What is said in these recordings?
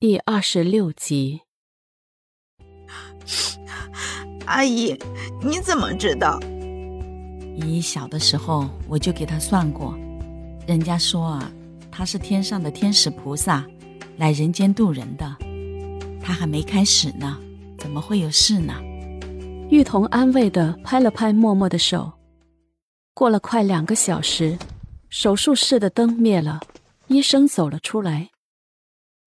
第二十六集。阿姨，你怎么知道？依依小的时候我就给她算过，人家说啊，她是天上的天使菩萨，来人间渡人的。她还没开始呢，怎么会有事呢？玉彤安慰的拍了拍默默的手。过了快两个小时，手术室的灯灭了，医生走了出来。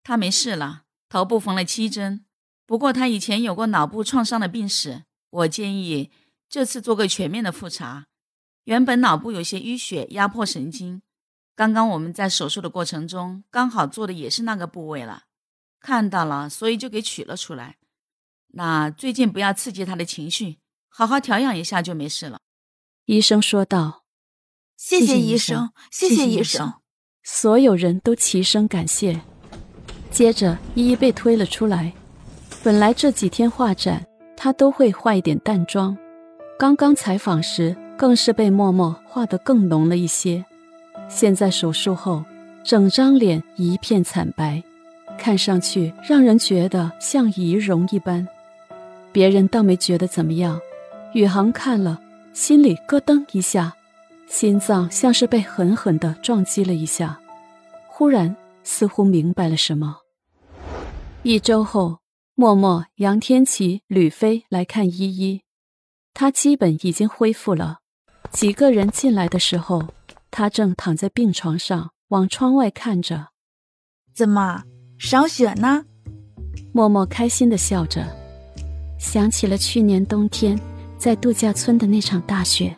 他没事了，头部缝了七针。不过他以前有过脑部创伤的病史，我建议这次做个全面的复查。原本脑部有些淤血压迫神经，刚刚我们在手术的过程中刚好做的也是那个部位了，看到了，所以就给取了出来。那最近不要刺激他的情绪，好好调养一下就没事了。医生说道：“谢谢医生，谢谢医生。”所有人都齐声感谢。接着，依依被推了出来。本来这几天画展，她都会化一点淡妆。刚刚采访时，更是被默默画得更浓了一些。现在手术后，整张脸一片惨白，看上去让人觉得像仪容一般。别人倒没觉得怎么样，宇航看了，心里咯噔一下，心脏像是被狠狠地撞击了一下。忽然，似乎明白了什么。一周后，默默、杨天琪、吕飞来看依依，她基本已经恢复了。几个人进来的时候，她正躺在病床上，往窗外看着。怎么赏雪呢？默默开心的笑着，想起了去年冬天在度假村的那场大雪。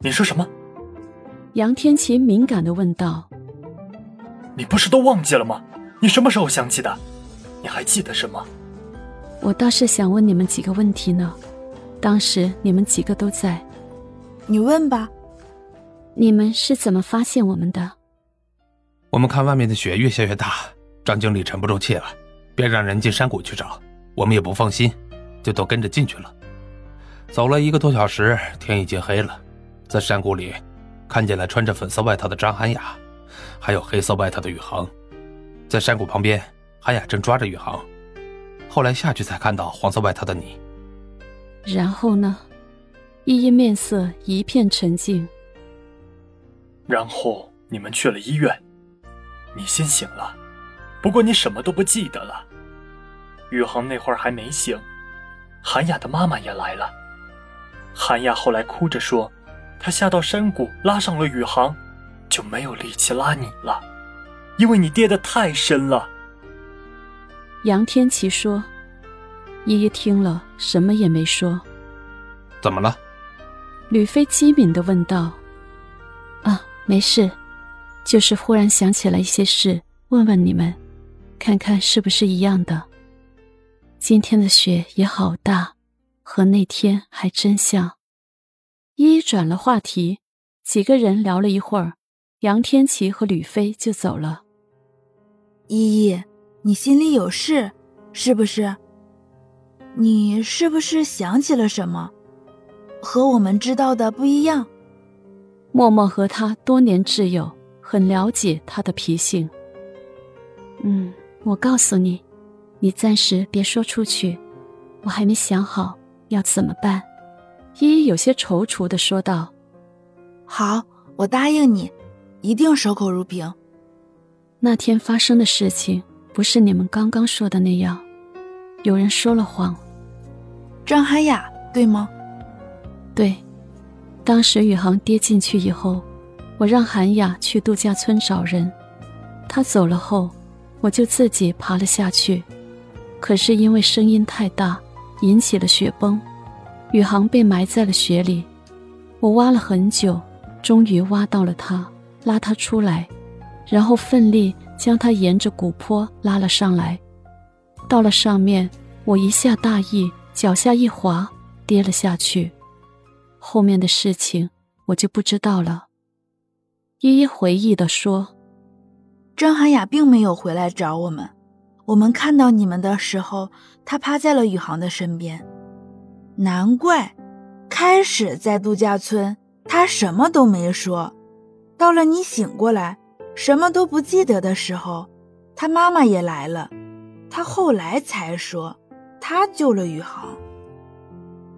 你说什么？杨天琪敏感的问道：“你不是都忘记了吗？你什么时候想起的？”你还记得什么？我倒是想问你们几个问题呢。当时你们几个都在。你问吧。你们是怎么发现我们的？我们看外面的雪越下越大，张经理沉不住气了，便让人进山谷去找。我们也不放心，就都跟着进去了。走了一个多小时，天已经黑了，在山谷里看见了穿着粉色外套的张涵雅，还有黑色外套的宇航，在山谷旁边。韩雅正抓着宇航，后来下去才看到黄色外套的你。然后呢？依依面色一片沉静。然后你们去了医院，你先醒了，不过你什么都不记得了。宇航那会儿还没醒，韩雅的妈妈也来了。韩雅后来哭着说，她下到山谷拉上了宇航，就没有力气拉你了，因为你跌得太深了。杨天琪说：“依依听了，什么也没说。怎么了？”吕飞机敏的问道。“啊，没事，就是忽然想起来一些事，问问你们，看看是不是一样的。今天的雪也好大，和那天还真像。”依依转了话题，几个人聊了一会儿，杨天琪和吕飞就走了。依依。你心里有事，是不是？你是不是想起了什么，和我们知道的不一样？默默和他多年挚友，很了解他的脾性。嗯，我告诉你，你暂时别说出去，我还没想好要怎么办。依依有些踌躇的说道：“好，我答应你，一定守口如瓶。那天发生的事情。”不是你们刚刚说的那样，有人说了谎。张涵雅，对吗？对，当时宇航跌进去以后，我让涵雅去度假村找人。他走了后，我就自己爬了下去。可是因为声音太大，引起了雪崩，宇航被埋在了雪里。我挖了很久，终于挖到了他，拉他出来，然后奋力。将他沿着古坡拉了上来，到了上面，我一下大意，脚下一滑，跌了下去。后面的事情我就不知道了。依依回忆的说：“张涵雅并没有回来找我们，我们看到你们的时候，她趴在了宇航的身边。难怪，开始在度假村，他什么都没说，到了你醒过来。”什么都不记得的时候，他妈妈也来了，他后来才说他救了宇航。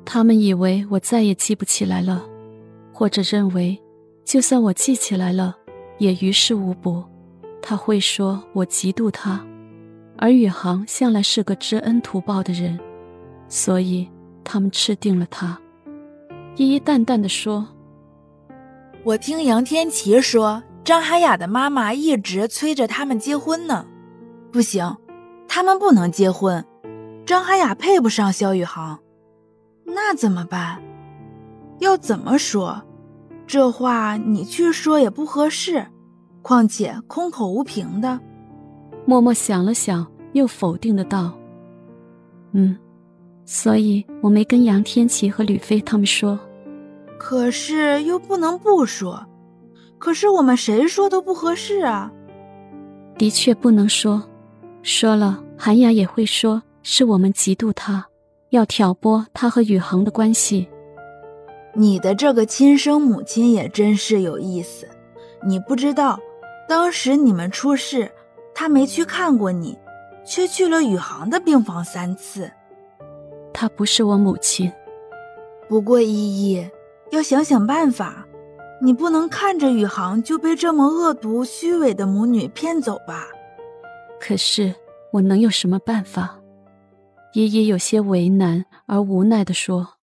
他们以为我再也记不起来了，或者认为，就算我记起来了，也于事无补。他会说我嫉妒他，而宇航向来是个知恩图报的人，所以他们吃定了他。一一淡淡的说：“我听杨天琪说，张海雅的妈妈一直催着他们结婚呢。不行，他们不能结婚，张海雅配不上肖宇航。”那怎么办？要怎么说？这话你去说也不合适，况且空口无凭的。默默想了想，又否定的道：“嗯，所以我没跟杨天琪和吕飞他们说。可是又不能不说，可是我们谁说都不合适啊。的确不能说，说了韩雅也会说是我们嫉妒他。”要挑拨他和宇恒的关系，你的这个亲生母亲也真是有意思。你不知道，当时你们出事，她没去看过你，却去了宇航的病房三次。她不是我母亲。不过依依，要想想办法，你不能看着宇航就被这么恶毒、虚伪的母女骗走吧？可是我能有什么办法？爷爷有些为难而无奈地说。